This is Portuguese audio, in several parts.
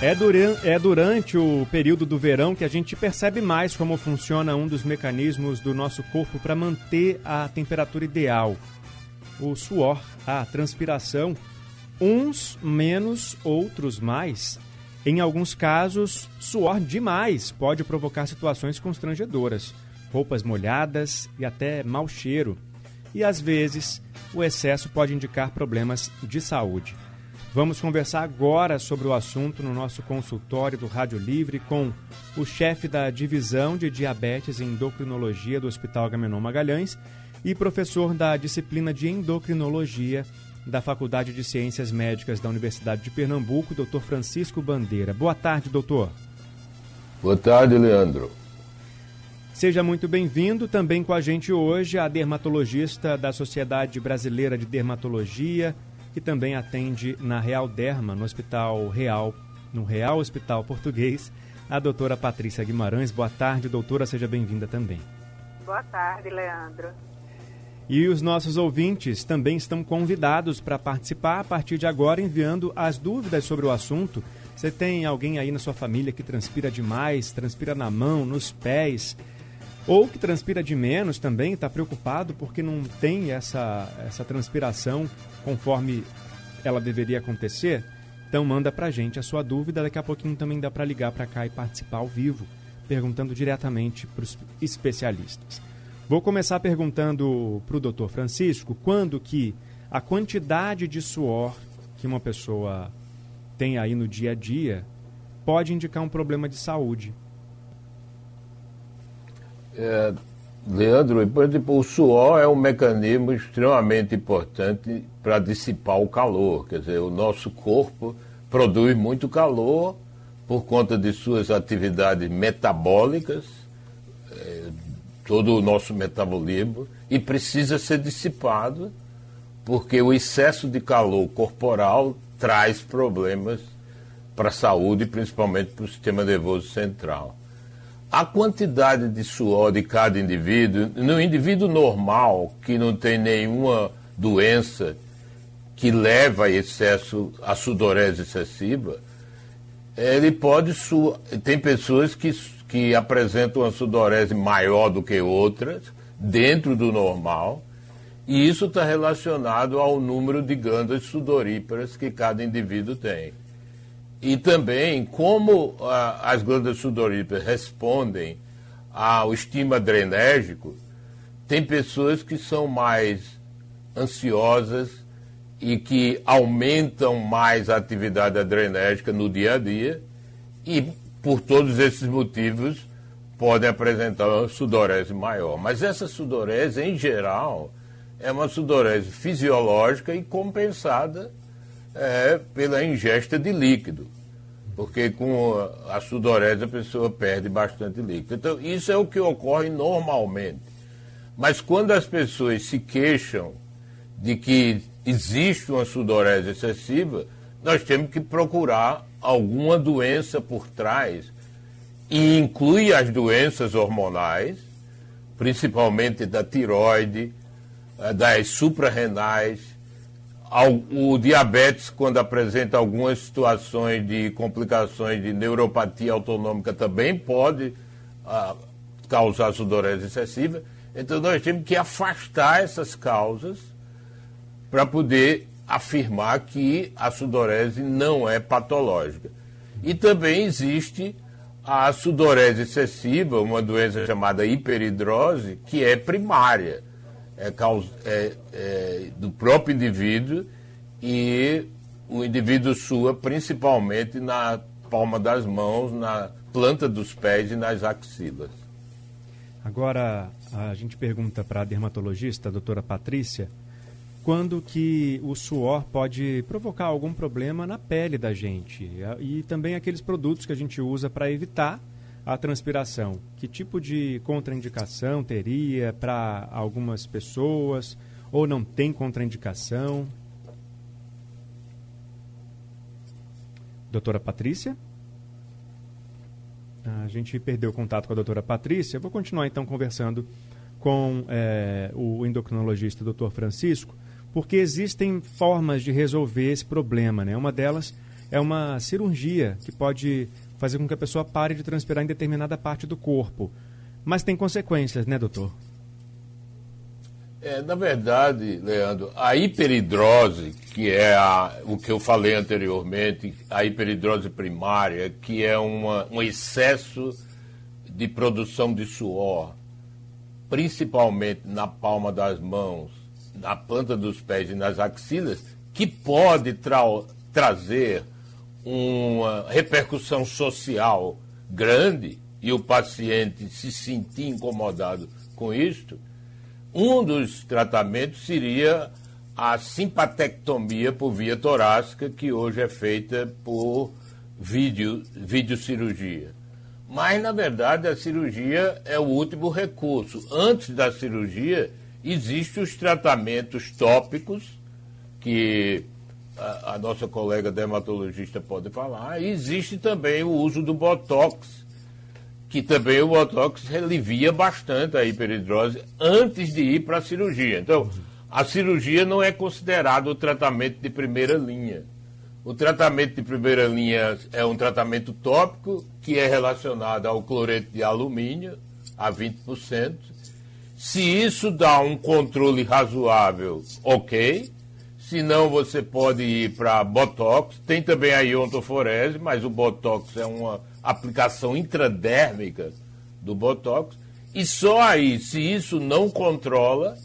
é, durante, é durante o período do verão que a gente percebe mais como funciona um dos mecanismos do nosso corpo para manter a temperatura ideal. O suor, a transpiração, uns menos, outros mais. Em alguns casos, suor demais pode provocar situações constrangedoras, roupas molhadas e até mau cheiro. E às vezes, o excesso pode indicar problemas de saúde. Vamos conversar agora sobre o assunto no nosso consultório do Rádio Livre com o chefe da divisão de diabetes e endocrinologia do Hospital Agamenon Magalhães e professor da disciplina de endocrinologia da Faculdade de Ciências Médicas da Universidade de Pernambuco, Dr. Francisco Bandeira. Boa tarde, doutor. Boa tarde, Leandro. Seja muito bem-vindo. Também com a gente hoje a dermatologista da Sociedade Brasileira de Dermatologia, que também atende na Real Derma, no Hospital Real, no Real Hospital Português, a doutora Patrícia Guimarães. Boa tarde, doutora, seja bem-vinda também. Boa tarde, Leandro. E os nossos ouvintes também estão convidados para participar a partir de agora, enviando as dúvidas sobre o assunto. Você tem alguém aí na sua família que transpira demais, transpira na mão, nos pés, ou que transpira de menos também, está preocupado porque não tem essa, essa transpiração conforme ela deveria acontecer? Então manda pra gente a sua dúvida, daqui a pouquinho também dá para ligar para cá e participar ao vivo, perguntando diretamente para os especialistas. Vou começar perguntando para o doutor Francisco quando que a quantidade de suor que uma pessoa tem aí no dia a dia pode indicar um problema de saúde. É, Leandro, o suor é um mecanismo extremamente importante para dissipar o calor. Quer dizer, o nosso corpo produz muito calor por conta de suas atividades metabólicas, é, todo o nosso metabolismo, e precisa ser dissipado, porque o excesso de calor corporal traz problemas para a saúde, principalmente para o sistema nervoso central a quantidade de suor de cada indivíduo, no indivíduo normal, que não tem nenhuma doença que leva a excesso, a sudorese excessiva, ele pode suar. Tem pessoas que, que apresentam uma sudorese maior do que outras, dentro do normal, e isso está relacionado ao número de glândulas sudoríparas que cada indivíduo tem. E também como ah, as glândulas sudoríparas respondem ao estímulo adrenérgico, tem pessoas que são mais ansiosas e que aumentam mais a atividade adrenérgica no dia a dia e por todos esses motivos podem apresentar uma sudorese maior. Mas essa sudorese, em geral, é uma sudorese fisiológica e compensada é, pela ingesta de líquido. Porque com a sudorese a pessoa perde bastante líquido. Então, isso é o que ocorre normalmente. Mas quando as pessoas se queixam de que existe uma sudorese excessiva, nós temos que procurar alguma doença por trás. E inclui as doenças hormonais, principalmente da tiroide, eh, das suprarrenais, o diabetes, quando apresenta algumas situações de complicações de neuropatia autonômica, também pode ah, causar sudorese excessiva. Então, nós temos que afastar essas causas para poder afirmar que a sudorese não é patológica. E também existe a sudorese excessiva, uma doença chamada hiperidrose, que é primária é, é, é, do próprio indivíduo e o indivíduo sua principalmente na palma das mãos, na planta dos pés e nas axilas. Agora, a gente pergunta para a dermatologista, a doutora Patrícia, quando que o suor pode provocar algum problema na pele da gente e também aqueles produtos que a gente usa para evitar a transpiração, que tipo de contraindicação teria para algumas pessoas ou não tem contraindicação? Doutora Patrícia? A gente perdeu contato com a doutora Patrícia. Vou continuar então conversando com é, o endocrinologista doutor Francisco, porque existem formas de resolver esse problema. Né? Uma delas é uma cirurgia que pode fazer com que a pessoa pare de transpirar em determinada parte do corpo. Mas tem consequências, né, doutor? É, na verdade, Leandro, a hiperidrose, que é a, o que eu falei anteriormente, a hiperidrose primária, que é uma, um excesso de produção de suor, principalmente na palma das mãos, na planta dos pés e nas axilas, que pode tra trazer uma repercussão social grande e o paciente se sentir incomodado com isto, um dos tratamentos seria a simpatectomia por via torácica, que hoje é feita por vídeo, videocirurgia. Mas, na verdade, a cirurgia é o último recurso. Antes da cirurgia, existem os tratamentos tópicos, que a, nossa colega dermatologista pode falar, existe também o uso do Botox, que também o Botox alivia bastante a hiperidrose antes de ir para a cirurgia. Então, a cirurgia não é considerado o tratamento de primeira linha. O tratamento de primeira linha é um tratamento tópico que é relacionado ao cloreto de alumínio, a 20%. Se isso dá um controle razoável, ok. Se não, você pode ir para Botox. Tem também a iontoforese, mas o Botox é uma aplicação intradérmica do Botox. E só aí, se isso não controla,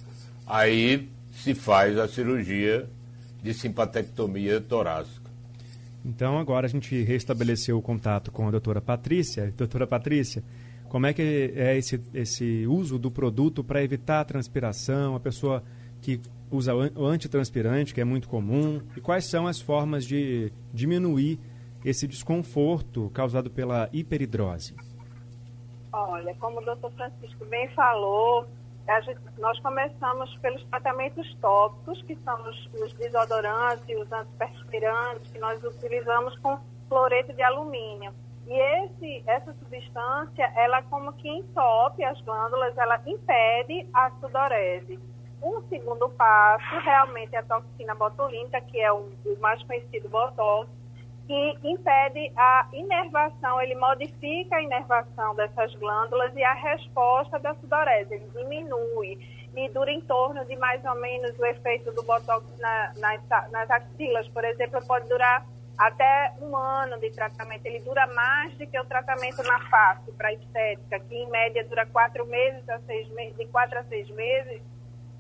aí se faz a cirurgia de simpatectomia torácica. Então agora a gente restabeleceu o contato com a doutora Patrícia. Doutora Patrícia, como é que é esse, esse uso do produto para evitar a transpiração, a pessoa que usa o antitranspirante, que é muito comum, e quais são as formas de diminuir esse desconforto causado pela hiperidrose? Olha, como o doutor Francisco bem falou, gente, nós começamos pelos tratamentos tópicos, que são os, os desodorantes os antiperspirantes, que nós utilizamos com cloreto de alumínio. E esse, essa substância, ela como que entope as glândulas, ela impede a sudorese. Um segundo passo realmente é a toxina botulínica, que é o, o mais conhecido botox, que impede a inervação, ele modifica a inervação dessas glândulas e a resposta da sudorese, ele diminui e dura em torno de mais ou menos o efeito do botox na, nas, nas axilas, por exemplo, pode durar até um ano de tratamento. Ele dura mais do que o tratamento na face para estética, que em média dura quatro meses a seis meses, de quatro a seis meses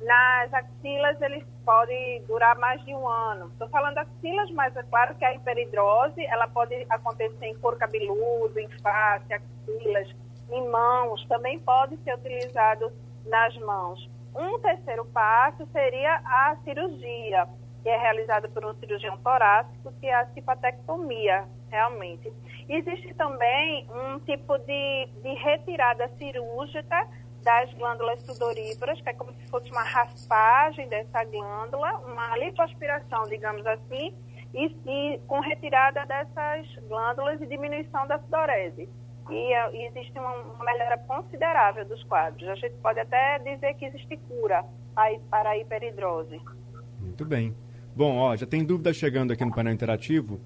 nas axilas, eles podem durar mais de um ano. Estou falando axilas, mas é claro que a hiperidrose, ela pode acontecer em couro cabeludo, em face, axilas, em mãos, também pode ser utilizado nas mãos. Um terceiro passo seria a cirurgia, que é realizada por um cirurgião torácico, que é a cipatectomia, realmente. Existe também um tipo de, de retirada cirúrgica das glândulas sudoríparas, que é como se fosse uma raspagem dessa glândula, uma lipoaspiração, digamos assim, e, e com retirada dessas glândulas e diminuição da sudorese. E, e existe uma, uma, melhora considerável dos quadros. A gente pode até dizer que existe cura para a hiperidrose. Muito bem. Bom, ó, já tem dúvidas chegando aqui no painel interativo.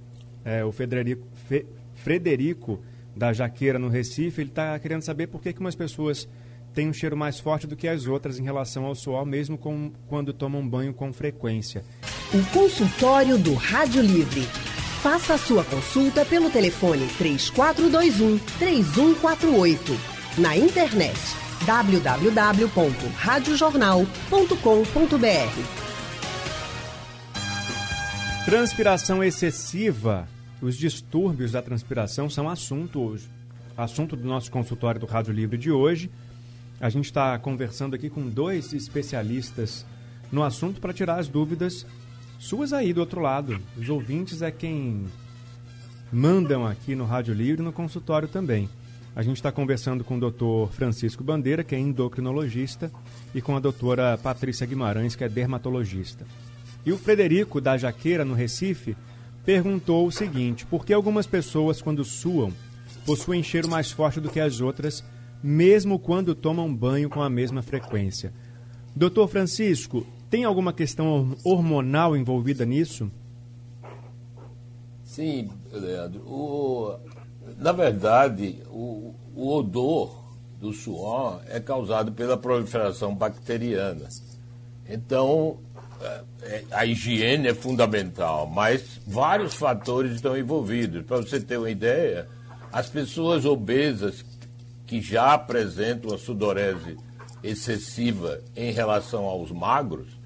É, o Frederico, Fe, Frederico da Jaqueira, no Recife, ele está querendo saber por que, que umas pessoas tem um cheiro mais forte do que as outras em relação ao suor, mesmo com, quando tomam banho com frequência. O consultório do Rádio Livre. Faça a sua consulta pelo telefone 3421 3148. Na internet www.radiojornal.com.br. Transpiração excessiva. Os distúrbios da transpiração são assunto, assunto do nosso consultório do Rádio Livre de hoje. A gente está conversando aqui com dois especialistas no assunto para tirar as dúvidas suas aí do outro lado. Os ouvintes é quem mandam aqui no Rádio Livre e no consultório também. A gente está conversando com o doutor Francisco Bandeira, que é endocrinologista, e com a doutora Patrícia Guimarães, que é dermatologista. E o Frederico, da Jaqueira, no Recife, perguntou o seguinte: por que algumas pessoas, quando suam, possuem cheiro mais forte do que as outras, mesmo quando tomam banho com a mesma frequência? Doutor Francisco, tem alguma questão hormonal envolvida nisso? Sim, Leandro. O, na verdade, o, o odor do suor é causado pela proliferação bacteriana. Então, é, é, a higiene é fundamental, mas vários fatores estão envolvidos. Para você ter uma ideia, as pessoas obesas que já apresentam a sudorese excessiva em relação aos magros,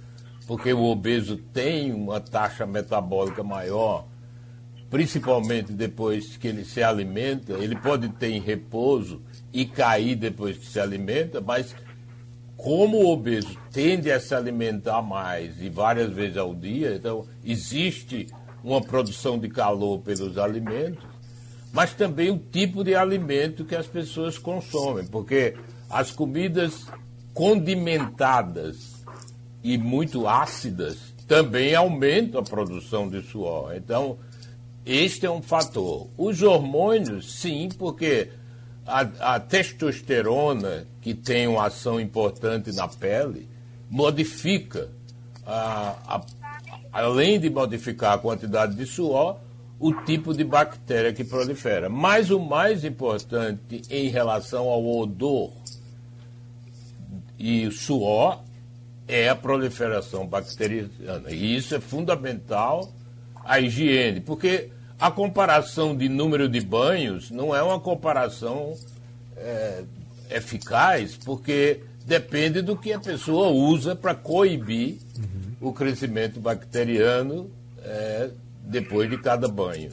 porque o obeso tem uma taxa metabólica maior principalmente depois que ele se alimenta, ele pode ter em repouso e cair depois que se alimenta, mas como o obeso tende a se alimentar mais e várias vezes ao dia, então existe uma produção de calor pelos alimentos, mas também o tipo de alimento que as pessoas consomem, porque as comidas condimentadas e muito ácidas também aumentam a produção de suor. Então, este é um fator. Os hormônios, sim, porque a, a testosterona, que tem uma ação importante na pele, modifica, a, a, além de modificar a quantidade de suor, o tipo de bactéria que prolifera. Mas o mais importante em relação ao odor e suor é a proliferação bacteriana. E isso é fundamental a higiene, porque a comparação de número de banhos não é uma comparação é, eficaz, porque depende do que a pessoa usa para coibir uhum. o crescimento bacteriano é, depois de cada banho.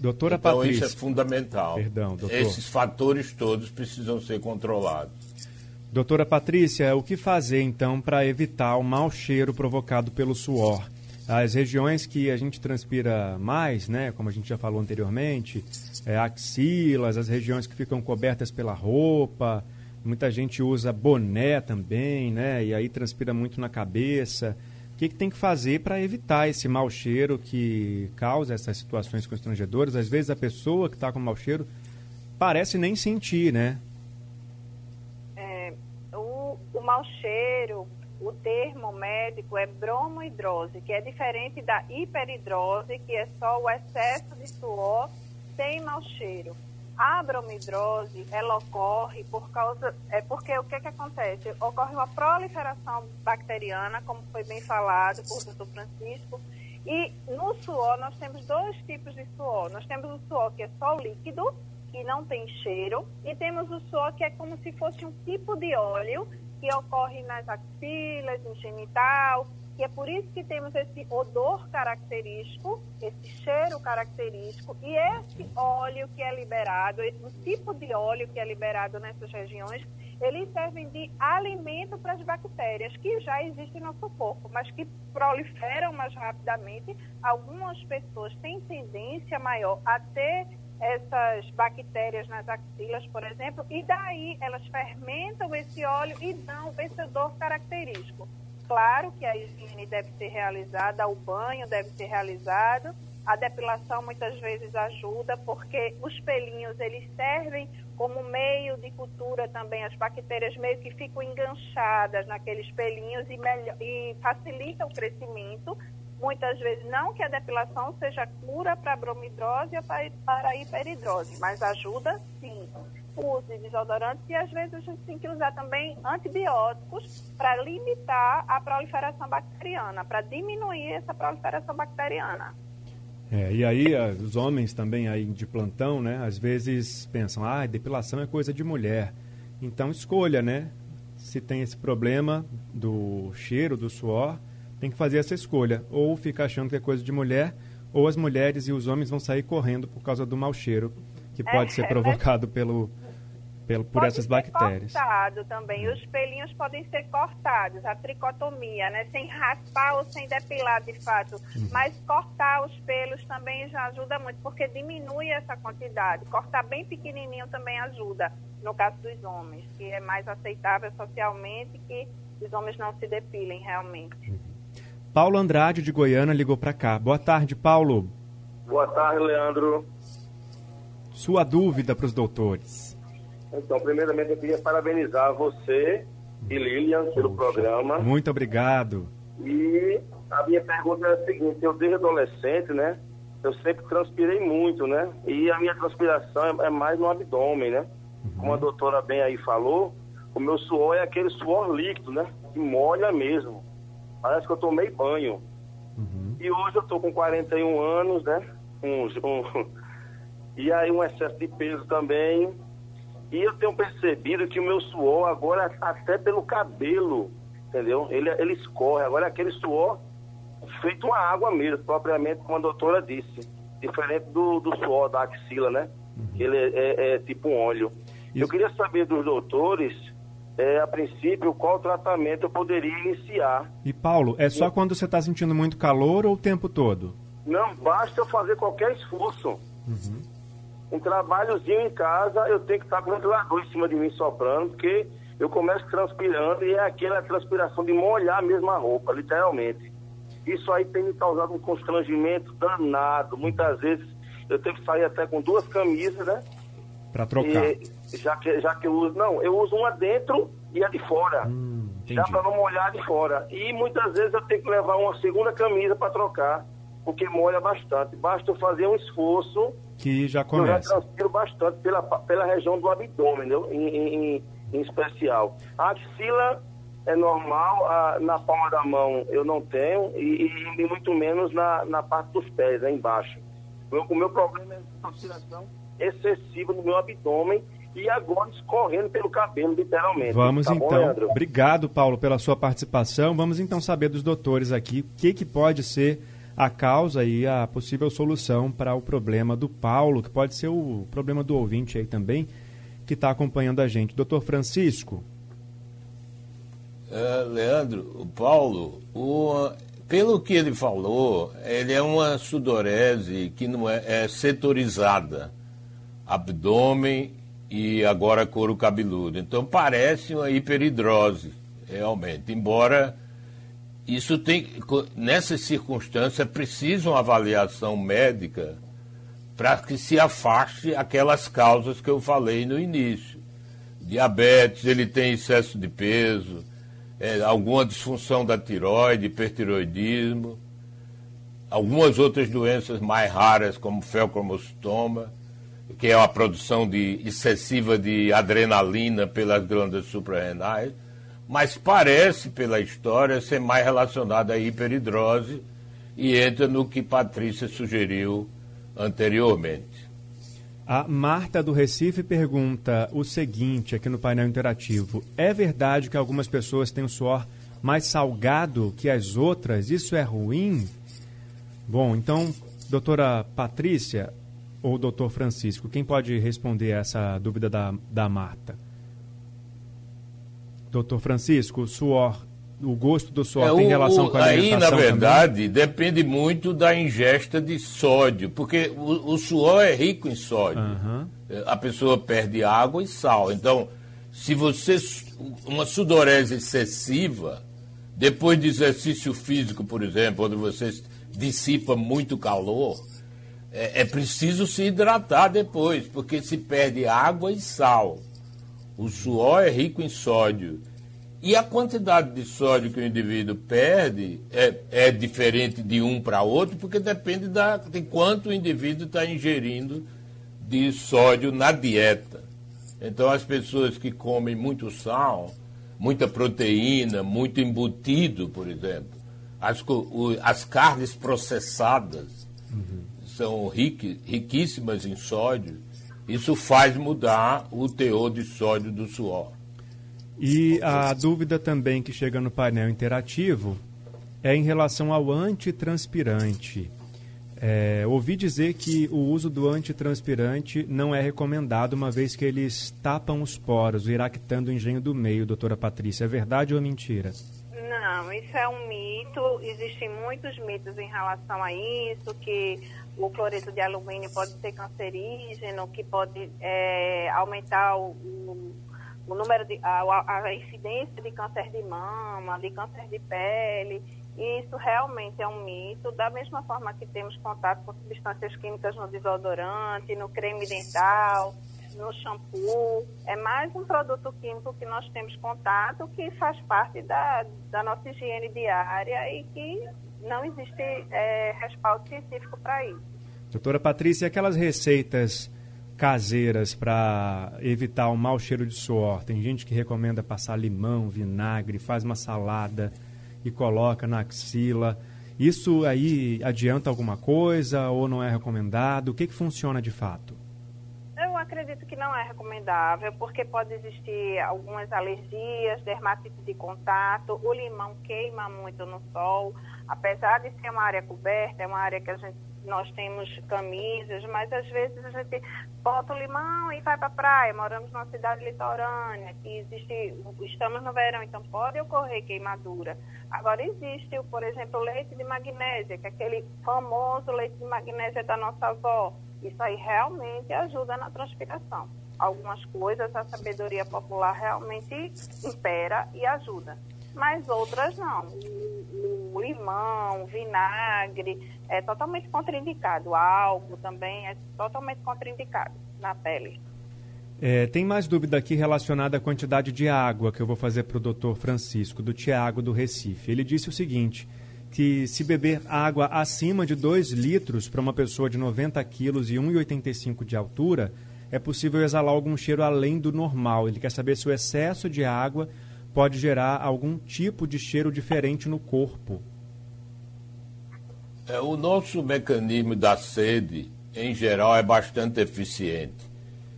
Doutora então, Patrícia. isso é fundamental. Perdão, doutor. Esses fatores todos precisam ser controlados. Doutora Patrícia, o que fazer então para evitar o mau cheiro provocado pelo suor? As regiões que a gente transpira mais, né, como a gente já falou anteriormente, é, axilas, as regiões que ficam cobertas pela roupa, muita gente usa boné também, né, e aí transpira muito na cabeça. Que, que tem que fazer para evitar esse mau cheiro que causa essas situações constrangedoras? Às vezes a pessoa que está com mau cheiro parece nem sentir, né? É, o, o mau cheiro o termo médico é bromohidrose, que é diferente da hiperidrose, que é só o excesso de suor sem mau cheiro. A bromidrose, ela ocorre por causa, é porque o que que acontece? Ocorre uma proliferação bacteriana, como foi bem falado por Dr. Francisco, e no suor nós temos dois tipos de suor. Nós temos o suor que é só líquido, que não tem cheiro, e temos o suor que é como se fosse um tipo de óleo que ocorre nas axilas, no genital, e é por isso que temos esse odor característico, esse cheiro característico, e esse óleo que é liberado, o tipo de óleo que é liberado nessas regiões, eles servem de alimento para as bactérias que já existem no nosso corpo, mas que proliferam mais rapidamente. Algumas pessoas têm tendência maior a ter essas bactérias nas axilas, por exemplo, e daí elas fermentam esse óleo e dão esse odor característico. Claro que a higiene deve ser realizada, o banho deve ser realizado, a depilação muitas vezes ajuda, porque os pelinhos eles servem como meio de cultura também, as bactérias meio que ficam enganchadas naqueles pelinhos e, melhor, e facilita o crescimento Muitas vezes, não que a depilação seja cura para a bromidrose ou para a hiperidrose, mas ajuda sim. Use desodorantes e às vezes a gente tem que usar também antibióticos para limitar a proliferação bacteriana, para diminuir essa proliferação bacteriana. É, e aí os homens também aí de plantão, né, às vezes pensam, ah, depilação é coisa de mulher. Então escolha, né? Se tem esse problema do cheiro, do suor, tem que fazer essa escolha. Ou ficar achando que é coisa de mulher, ou as mulheres e os homens vão sair correndo por causa do mau cheiro que pode é, ser provocado pelo, por Pode essas ser bactérias. cortado também. Os pelinhos podem ser cortados, a tricotomia, né? Sem raspar ou sem depilar de fato. Uhum. Mas cortar os pelos também já ajuda muito, porque diminui essa quantidade. Cortar bem pequenininho também ajuda, no caso dos homens, que é mais aceitável socialmente que os homens não se depilem realmente. Paulo Andrade, de Goiânia, ligou para cá. Boa tarde, Paulo. Boa tarde, Leandro. Sua dúvida para os doutores. Então, primeiramente, eu queria parabenizar você e Lilian pelo programa. Muito obrigado. E a minha pergunta é a seguinte: eu, desde adolescente, né? Eu sempre transpirei muito, né? E a minha transpiração é, é mais no abdômen, né? Como a doutora bem aí falou, o meu suor é aquele suor líquido, né? Que molha mesmo. Parece que eu tomei banho. E hoje eu tô com 41 anos, né? Um, um, e aí um excesso de peso também. E eu tenho percebido que o meu suor agora, até pelo cabelo, entendeu? Ele, ele escorre. Agora é aquele suor feito uma água mesmo, propriamente como a doutora disse. Diferente do, do suor da axila, né? Ele é, é- é tipo um óleo. Eu Isso. queria saber dos doutores, é, a princípio, qual tratamento eu poderia iniciar. E Paulo, é só quando você está sentindo muito calor ou o tempo todo? Não basta eu fazer qualquer esforço. Um trabalhozinho em casa, eu tenho que estar com o ventilador em cima de mim soprando, porque eu começo transpirando e é aquela transpiração de molhar mesmo a roupa, literalmente. Isso aí tem me causado um constrangimento danado. Muitas vezes eu tenho que sair até com duas camisas, né? Para trocar. E, já, que, já que eu uso. Não, eu uso uma dentro e a de fora. Hum, já para não molhar de fora. E muitas vezes eu tenho que levar uma segunda camisa para trocar, porque molha bastante. Basta eu fazer um esforço, Que já eu já começa. transpiro bastante pela, pela região do abdômen, entendeu? Em, em, em- especial. A axila é normal, a- na palma da mão eu não tenho, e, e- muito menos na, na parte dos pés, aí embaixo. O meu, o meu problema é a transpiração excessiva no meu abdômen e agora escorrendo pelo cabelo, literalmente. Vamos Tá bom, então. Leandro? Obrigado, Paulo, pela sua participação. Vamos então saber dos doutores aqui o que, que pode ser a causa e a possível solução para o problema do Paulo, que pode ser o problema do ouvinte aí também, que está acompanhando a gente. Doutor Francisco, É, Leandro, o Paulo, o- pelo que ele falou, ele é uma sudorese que não é, é setorizada, abdômen e agora couro cabeludo. Então parece uma hiperidrose, realmente. Embora isso tem, circunstâncias, é preciso uma avaliação médica para que se afaste aquelas causas que eu falei no início. Diabetes, ele tem excesso de peso, é, alguma disfunção da tiroide, hipertiroidismo, algumas outras doenças mais raras, como felcromostoma, que é a produção de, excessiva de adrenalina pelas glândulas suprarrenais, mas parece, pela história, ser mais relacionada à hiperidrose e entra no que Patrícia sugeriu anteriormente. a Marta do Recife pergunta o seguinte aqui no painel interativo: É verdade que algumas pessoas têm o suor mais salgado que as outras? Isso é ruim? Bom, então, doutora Patrícia ou doutor Francisco, quem pode responder essa dúvida da, da Marta? Doutor Francisco, o suor, o gosto do suor É, tem o- relação o- com a Aí, alimentação na também? verdade, depende muito da ingesta de sódio, porque o, o suor é rico em sódio. É, A pessoa perde água e sal. Então, se você. Uma sudorese excessiva, depois de exercício físico, por exemplo, onde você dissipa muito calor, é, é preciso se hidratar depois, porque se perde água e sal. O suor é rico em sódio. E a quantidade de sódio que o indivíduo perde é, é diferente de um para outro, porque depende da, de quanto o indivíduo está ingerindo de sódio na dieta. Então, as pessoas que comem muito sal, muita proteína, muito embutido, por exemplo, as, o- as carnes processadas são riqui- riquíssimas em sódio, isso faz mudar o teor de sódio do suor. E a dúvida também que chega no painel interativo é em relação ao antitranspirante. É, ouvi dizer que o uso do antitranspirante não é recomendado, uma vez que eles tapam os poros, iractando o engenho do meio, doutora Patrícia. É verdade ou mentira? Não, isso é um mito. Existem muitos mitos em relação a isso, que o cloreto de alumínio pode ser cancerígeno, que pode é, aumentar o, o, número de a, a incidência de câncer de mama, de câncer de pele. E isso realmente é um mito, da mesma forma que temos contato com substâncias químicas no desodorante, no creme dental, no shampoo. É mais um produto químico que nós temos contato que faz parte da, da nossa higiene diária e que não existe é, respaldo científico para isso. Doutora Patrícia, aquelas receitas caseiras para evitar o mau cheiro de suor? Tem gente que recomenda passar limão, vinagre, faz uma salada e coloca na axila. Isso aí adianta alguma coisa ou não é recomendado? O que, que funciona de fato? Acredito que não é recomendável, porque pode existir algumas alergias, dermatite de contato, o limão queima muito no sol, apesar de ser uma área coberta, é uma área que a gente nós temos camisas, mas às vezes a gente bota o limão e vai para a praia. Moramos numa cidade litorânea, que existe, estamos no verão, então pode ocorrer queimadura. Agora existe, por exemplo, o leite de magnésia, que é aquele famoso leite de magnésia da nossa avó. Isso aí realmente ajuda na transpiração. Algumas coisas a sabedoria popular realmente impera e ajuda, mas outras não o limão, vinagre, é totalmente contraindicado. O álcool também é totalmente contraindicado na pele. É, tem mais dúvida aqui relacionada à quantidade de água que eu vou fazer para o doutor Francisco, do Tiago do Recife. Ele disse o seguinte, que se beber água acima de 2 litros para uma pessoa de 90 quilos e 1,85 de altura, é possível exalar algum cheiro além do normal. Ele quer saber se o excesso de água pode gerar algum tipo de cheiro diferente no corpo. É, o nosso mecanismo da sede, em geral, é bastante eficiente.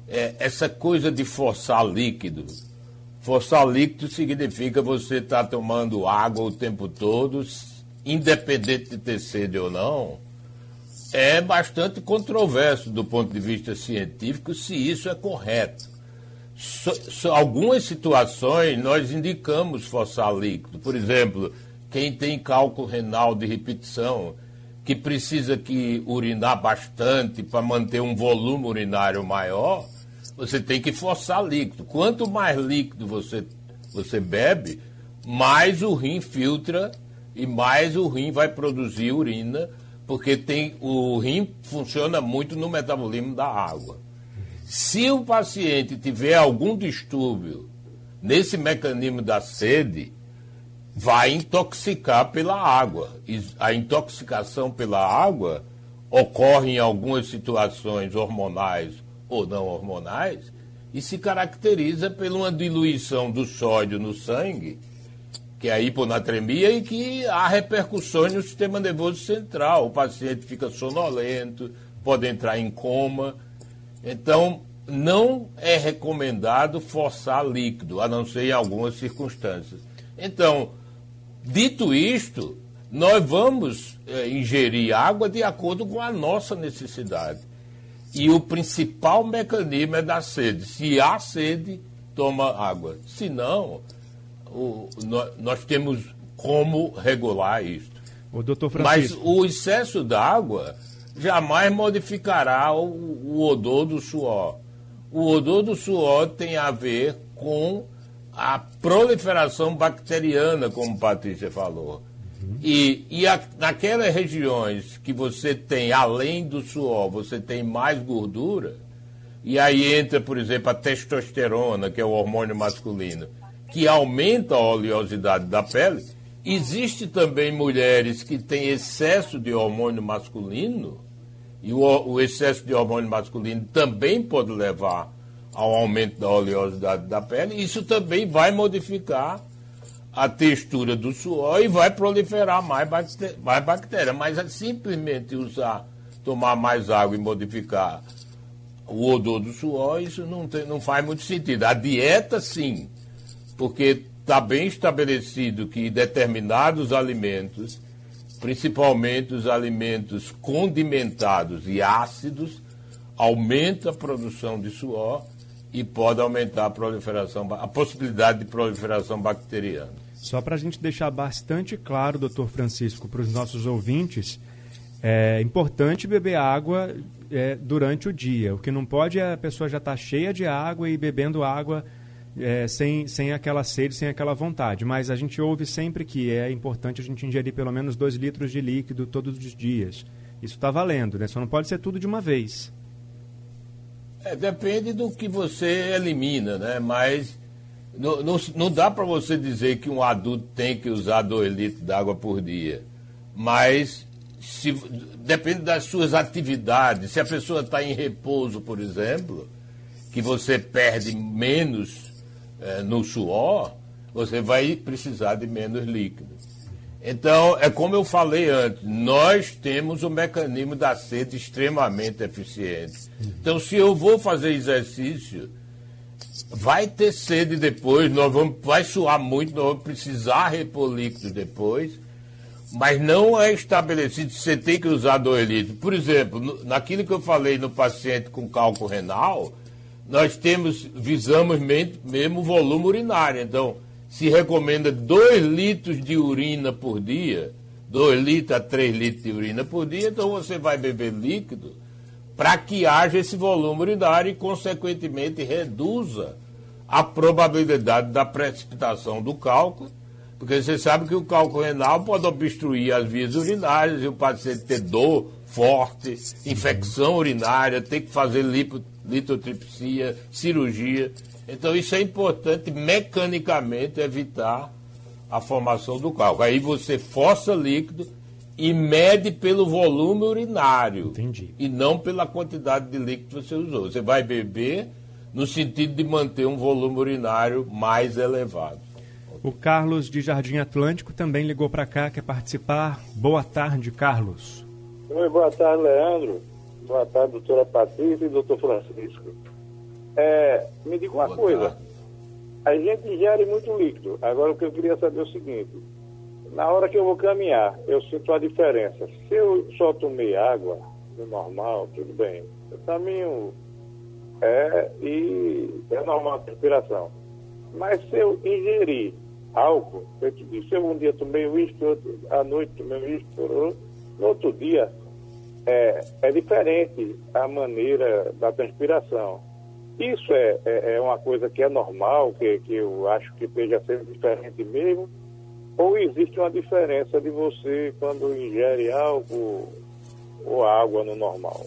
É, essa coisa de forçar líquido. Forçar líquido significa você estar tá tomando água o tempo todo, independente de ter sede ou não. É bastante controverso do ponto de vista científico se isso é correto. So, so, algumas situações nós indicamos forçar líquido. Por exemplo, quem tem cálculo renal de repetição, que precisa que urinar bastante para manter um volume urinário maior, você tem que forçar líquido. Quanto mais líquido você, você bebe, mais o rim filtra e mais o rim vai produzir urina, porque tem, o rim funciona muito no metabolismo da água. Se o paciente tiver algum distúrbio nesse mecanismo da sede, vai intoxicar pela água. A intoxicação pela água ocorre em algumas situações hormonais ou não hormonais e se caracteriza por uma diluição do sódio no sangue, que é a hiponatremia, e que há repercussões no sistema nervoso central. O paciente fica sonolento, pode entrar em coma. Então, não é recomendado forçar líquido, a não ser em algumas circunstâncias. Então, dito isto, nós vamos é, ingerir água de acordo com a nossa necessidade. E o principal mecanismo é da sede. Se há sede, toma água. Se não, o, nós, temos como regular isto. O doutor Francisco. Mas o excesso d'água jamais modificará o, o odor do suor. O odor do suor tem a ver com a proliferação bacteriana, como Patrícia falou. Uhum. E, e a, naquelas regiões que você tem, além do suor, você tem mais gordura, e aí entra, por exemplo, a testosterona, que é o hormônio masculino, que aumenta a oleosidade da pele. Existe também mulheres que têm excesso de hormônio masculino e o, o excesso de hormônio masculino também pode levar ao aumento da oleosidade da pele. Isso também vai modificar a textura do suor e vai proliferar mais, bactéria, mais bactéria. Mas é simplesmente usar, tomar mais água e modificar o odor do suor, isso não, tem, não faz muito sentido. A dieta, sim, porque está bem estabelecido que determinados alimentos principalmente os alimentos condimentados e ácidos, aumenta a produção de suor e pode aumentar a proliferação, a possibilidade de proliferação bacteriana. Só para a gente deixar bastante claro, doutor Francisco, para os nossos ouvintes, é importante beber água é, durante o dia. O que não pode é a pessoa já estar tá cheia de água e bebendo água é, sem, sem aquela sede, sem aquela vontade. Mas a gente ouve sempre que é importante a gente ingerir pelo menos 2 litros de líquido todos os dias. Isso está valendo, né? Só não pode ser tudo de uma vez. É, depende do que você elimina, né? Mas não, não, não dá para você dizer que um adulto tem que usar 2 litros de água por dia. Mas se, depende das suas atividades. Se a pessoa está em repouso, por exemplo, que você perde menos é, no suor, você vai precisar de menos líquido. Então, é como eu falei antes, nós temos o mecanismo da sede extremamente eficiente. Então, se eu vou fazer exercício, vai ter sede depois, nós vamos, vai suar muito, nós vamos precisar repor líquido depois, mas não é estabelecido que você tem que usar 2 litros. Por exemplo, naquilo que eu falei no paciente com cálculo renal, nós temos, visamos mesmo volume urinário. Então, se recomenda 2 litros de urina por dia, 2 litros a 3 litros de urina por dia, então você vai beber líquido para que haja esse volume urinário e, consequentemente, reduza a probabilidade da precipitação do cálculo, porque você sabe que o cálculo renal pode obstruir as vias urinárias e o paciente ter dor forte, infecção urinária, ter que fazer lipo, litotripsia, cirurgia. Então isso é importante mecanicamente evitar a formação do cálculo. Aí você força líquido e mede pelo volume urinário. Entendi. E não pela quantidade de líquido que você usou. Você vai beber no sentido de manter um volume urinário mais elevado. O Carlos de Jardim Atlântico também ligou para cá, quer participar. Boa tarde, Carlos. Oi, boa tarde, Leandro. Boa tarde, doutora Patrícia e doutor Francisco. É, me diga uma Boa coisa. Tarde. A gente ingere muito líquido. Agora o que eu queria saber é o seguinte. Na hora que eu vou caminhar, eu sinto a diferença. Se eu só tomei água, no normal, tudo bem. Eu caminho é, e é normal a respiração. Mas se eu ingerir álcool, eu te disse, se eu um dia tomei uísque, à noite tomei uísque, no outro dia é, é diferente a maneira da transpiração. Isso é, é, é, uma coisa que é normal, que, que eu acho que esteja sendo diferente mesmo, ou existe uma diferença de você quando ingere algo ou água no normal?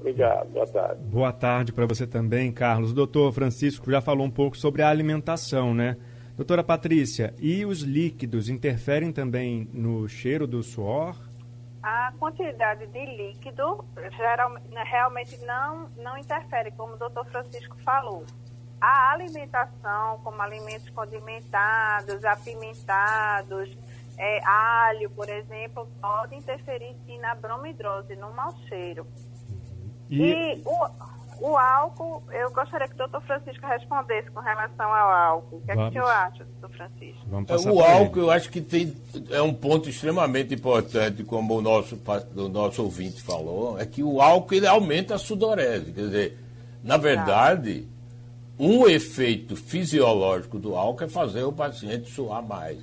Obrigado, boa tarde. Boa tarde para você também, Carlos. O doutor Francisco já falou um pouco sobre a alimentação, né? Doutora Patrícia, e os líquidos interferem também no cheiro do suor? A quantidade de líquido geral, né, realmente não, não interfere, como o doutor Francisco falou. A alimentação, como alimentos condimentados, apimentados, é, alho, por exemplo, pode interferir sim na bromidrose, no mau cheiro. E, e o, o álcool, eu gostaria que o doutor Francisco respondesse com relação ao álcool. O que é que o senhor acha, doutor Francisco? Vamos passar o álcool, eu acho que tem, é um ponto extremamente importante, como o nosso, o nosso ouvinte falou, é que o álcool ele aumenta a sudorese. Quer dizer, na verdade, um efeito fisiológico do álcool é fazer o paciente suar mais.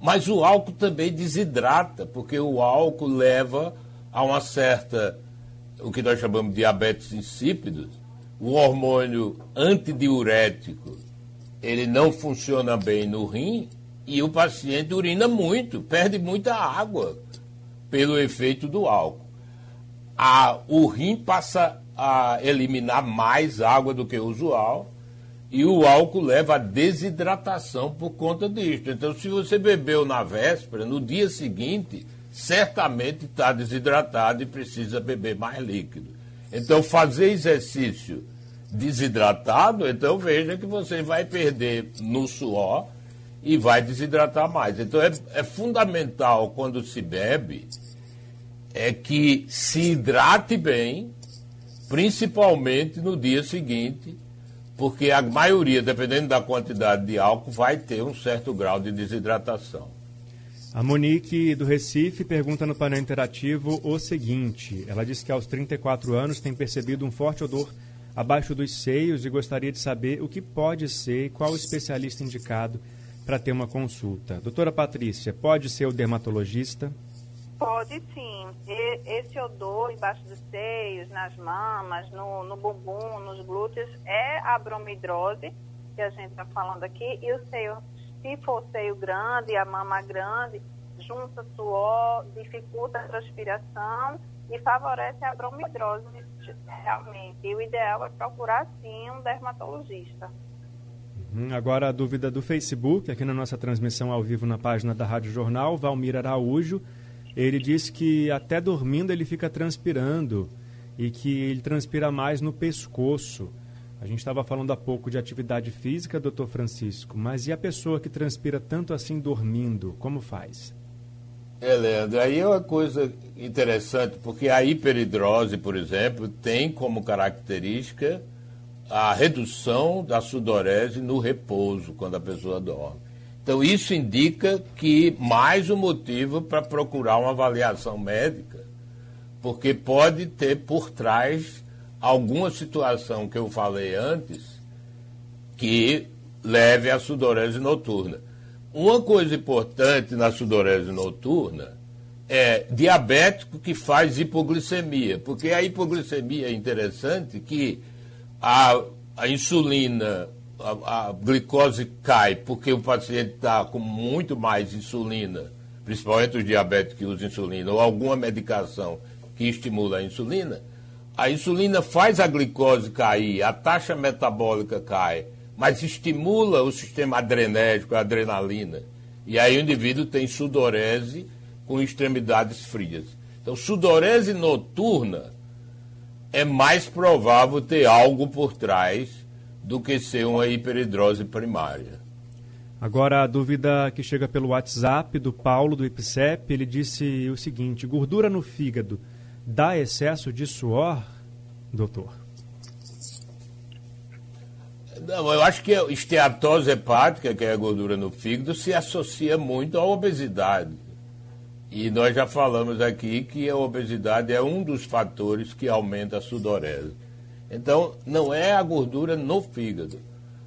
Mas o álcool também desidrata, porque o álcool leva a uma certa o que nós chamamos de diabetes insípidos, o hormônio antidiurético, ele não funciona bem no rim e o paciente urina muito, perde muita água pelo efeito do álcool. A, o rim passa a eliminar mais água do que o usual e o álcool leva à desidratação por conta disso. Então, se você bebeu na véspera, no dia seguinte, certamente está desidratado e precisa beber mais líquido. Então, fazer exercício desidratado, então veja que você vai perder no suor e vai desidratar mais. Então, é, é fundamental quando se bebe é que se hidrate bem, principalmente no dia seguinte, porque a maioria, dependendo da quantidade de álcool, vai ter um certo grau de desidratação. A Monique do Recife pergunta no painel interativo o seguinte: ela diz que aos 34 anos tem percebido um forte odor abaixo dos seios e gostaria de saber o que pode ser e qual o especialista indicado para ter uma consulta. Doutora Patrícia, pode ser o dermatologista? Pode sim. Esse odor embaixo dos seios, nas mamas, no, no bumbum, nos glúteos, é a bromidrose que a gente está falando aqui. E o seio se for seio grande, a mama grande, junta suor, dificulta a transpiração e favorece a bromidrose realmente. E o ideal é procurar sim um dermatologista. Uhum. Agora a dúvida do Facebook, aqui na nossa transmissão ao vivo na página da Rádio Jornal, Valmir Araújo, ele diz que até dormindo ele fica transpirando e que ele transpira mais no pescoço. A gente estava falando há pouco de atividade física, doutor Francisco, mas e a pessoa que transpira tanto assim dormindo, como faz? É, Leandro, aí é uma coisa interessante, porque a hiperidrose, por exemplo, tem como característica a redução da sudorese no repouso, quando a pessoa dorme. Então, isso indica que mais um motivo para procurar uma avaliação médica, porque pode ter por trás alguma situação que eu falei antes que leve à sudorese noturna. Uma coisa importante na sudorese noturna é diabético que faz hipoglicemia, porque a hipoglicemia é interessante que a, a insulina, a, a glicose cai porque o paciente está com muito mais insulina, principalmente os diabéticos que usam insulina, ou alguma medicação que estimula a insulina, a insulina faz a glicose cair, a taxa metabólica cai, mas estimula o sistema adrenérgico, a adrenalina. E aí o indivíduo tem sudorese com extremidades frias. Então, sudorese noturna é mais provável ter algo por trás do que ser uma hiperidrose primária. Agora, a dúvida que chega pelo WhatsApp do Paulo, do IPSEP, ele disse o seguinte: gordura no fígado dá excesso de suor, doutor? Não, eu acho que a esteatose hepática, que é a gordura no fígado, se associa muito à obesidade. E nós já falamos aqui que a obesidade é um dos fatores que aumenta a sudorese. Então, não é a gordura no fígado.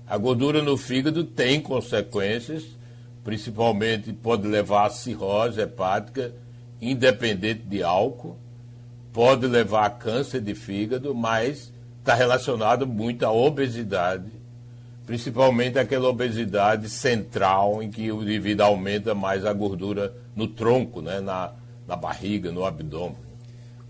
A gordura no fígado tem consequências, principalmente pode levar a cirrose hepática, independente de álcool pode levar a câncer de fígado, mas está relacionado muito à obesidade, principalmente aquela obesidade central em que o indivíduo aumenta mais a gordura no tronco, né, na, na barriga, no abdômen.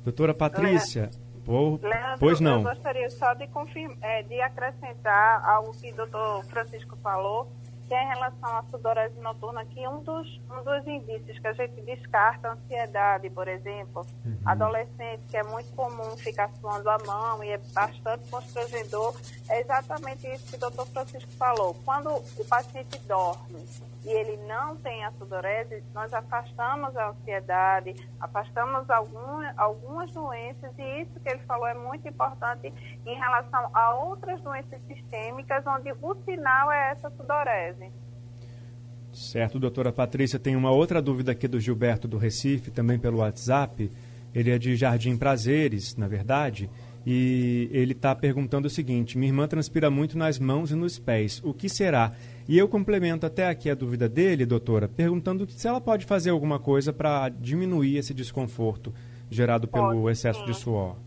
Doutora Patrícia, por... Leandro, pois não. Eu gostaria só de, confirmar, é, de acrescentar algo que o doutor Francisco falou que é em relação à sudorese noturna, que um dos, um dos indícios que a gente descarta, ansiedade, por exemplo, uhum. adolescente, que é muito comum ficar suando a mão e é bastante constrangedor, é exatamente isso que o doutor Francisco falou. Quando o paciente dorme e ele não tem a sudorese, nós afastamos a ansiedade, afastamos algum, algumas doenças, e isso que ele falou é muito importante em relação a outras doenças sistêmicas, onde o sinal é essa sudorese. Certo, doutora Patrícia, tem uma outra dúvida aqui do Gilberto do Recife, também pelo WhatsApp. Ele é de Jardim Prazeres, na verdade, e ele está perguntando o seguinte: minha irmã transpira muito nas mãos e nos pés. O que será? E eu complemento até aqui a dúvida dele, doutora, perguntando se ela pode fazer alguma coisa para diminuir esse desconforto gerado pelo pode, excesso sim. de suor.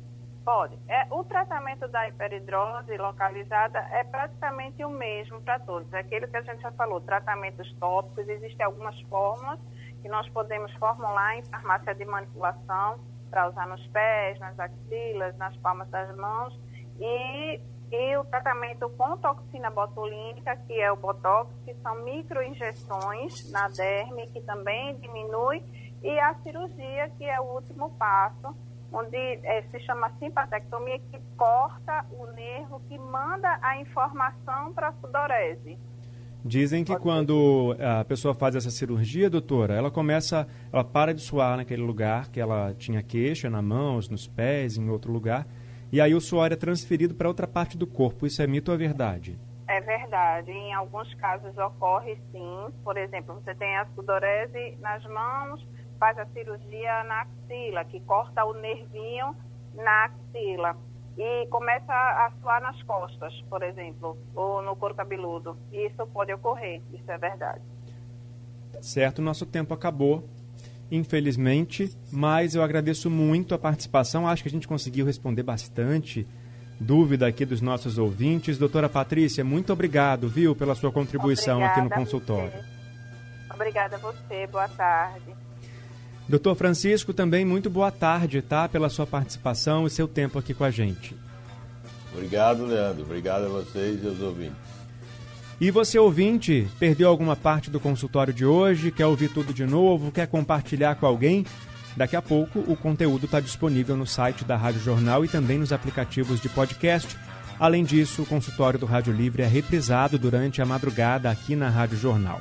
Pode. É, o tratamento da hiperidrose localizada é praticamente o mesmo para todos. É aquilo que a gente já falou, tratamentos tópicos, existem algumas fórmulas que nós podemos formular em farmácia de manipulação para usar nos pés, nas axilas, nas palmas das mãos e e o tratamento com toxina botulínica, que é o Botox, que são microinjeções na derme, que também diminui, e a cirurgia, que é o último passo, onde é, se chama simpatectomia, que corta o nervo que manda a informação para a sudorese. Dizem que quando a pessoa faz essa cirurgia, doutora, ela começa, ela para de suar naquele lugar que ela tinha queixa, na mãos, nos pés, em outro lugar, e aí o suor é transferido para outra parte do corpo. Isso é mito ou é verdade? É verdade. Em alguns casos ocorre sim. Por exemplo, você tem a sudorese nas mãos, faz a cirurgia na axila, que corta o nervinho na axila. E começa a suar nas costas, por exemplo, ou no couro cabeludo. Isso pode ocorrer, isso é verdade. Certo, nosso tempo acabou, infelizmente, mas eu agradeço muito a participação. Acho que a gente conseguiu responder bastante dúvida aqui dos nossos ouvintes. Doutora Patrícia, muito obrigado, viu, pela sua contribuição Obrigada aqui no consultório. Obrigada a você, boa tarde. Doutor Francisco, também muito boa tarde, tá? Pela sua participação e seu tempo aqui com a gente. Obrigado, Leandro. Obrigado a vocês e aos ouvintes. E você, ouvinte, perdeu alguma parte do consultório de hoje? Quer ouvir tudo de novo? Quer compartilhar com alguém? Daqui a pouco o conteúdo está disponível no site da Rádio Jornal e também nos aplicativos de podcast. Além disso, o consultório do Rádio Livre é reprisado durante a madrugada aqui na Rádio Jornal.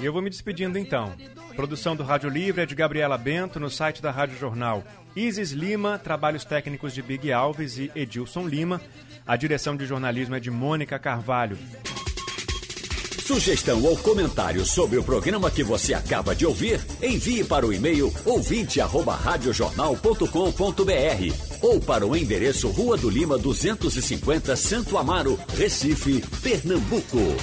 E eu vou me despedindo então. Produção do Rádio Livre é de Gabriela Bento no site da Rádio Jornal. Isis Lima, trabalhos técnicos de Big Alves e Edilson Lima. A direção de jornalismo é de Mônica Carvalho. Sugestão ou comentário sobre o programa que você acaba de ouvir, envie para o e-mail ouvinte@radiojornal.com.br ou para o endereço Rua do Lima 250, Santo Amaro, Recife, Pernambuco.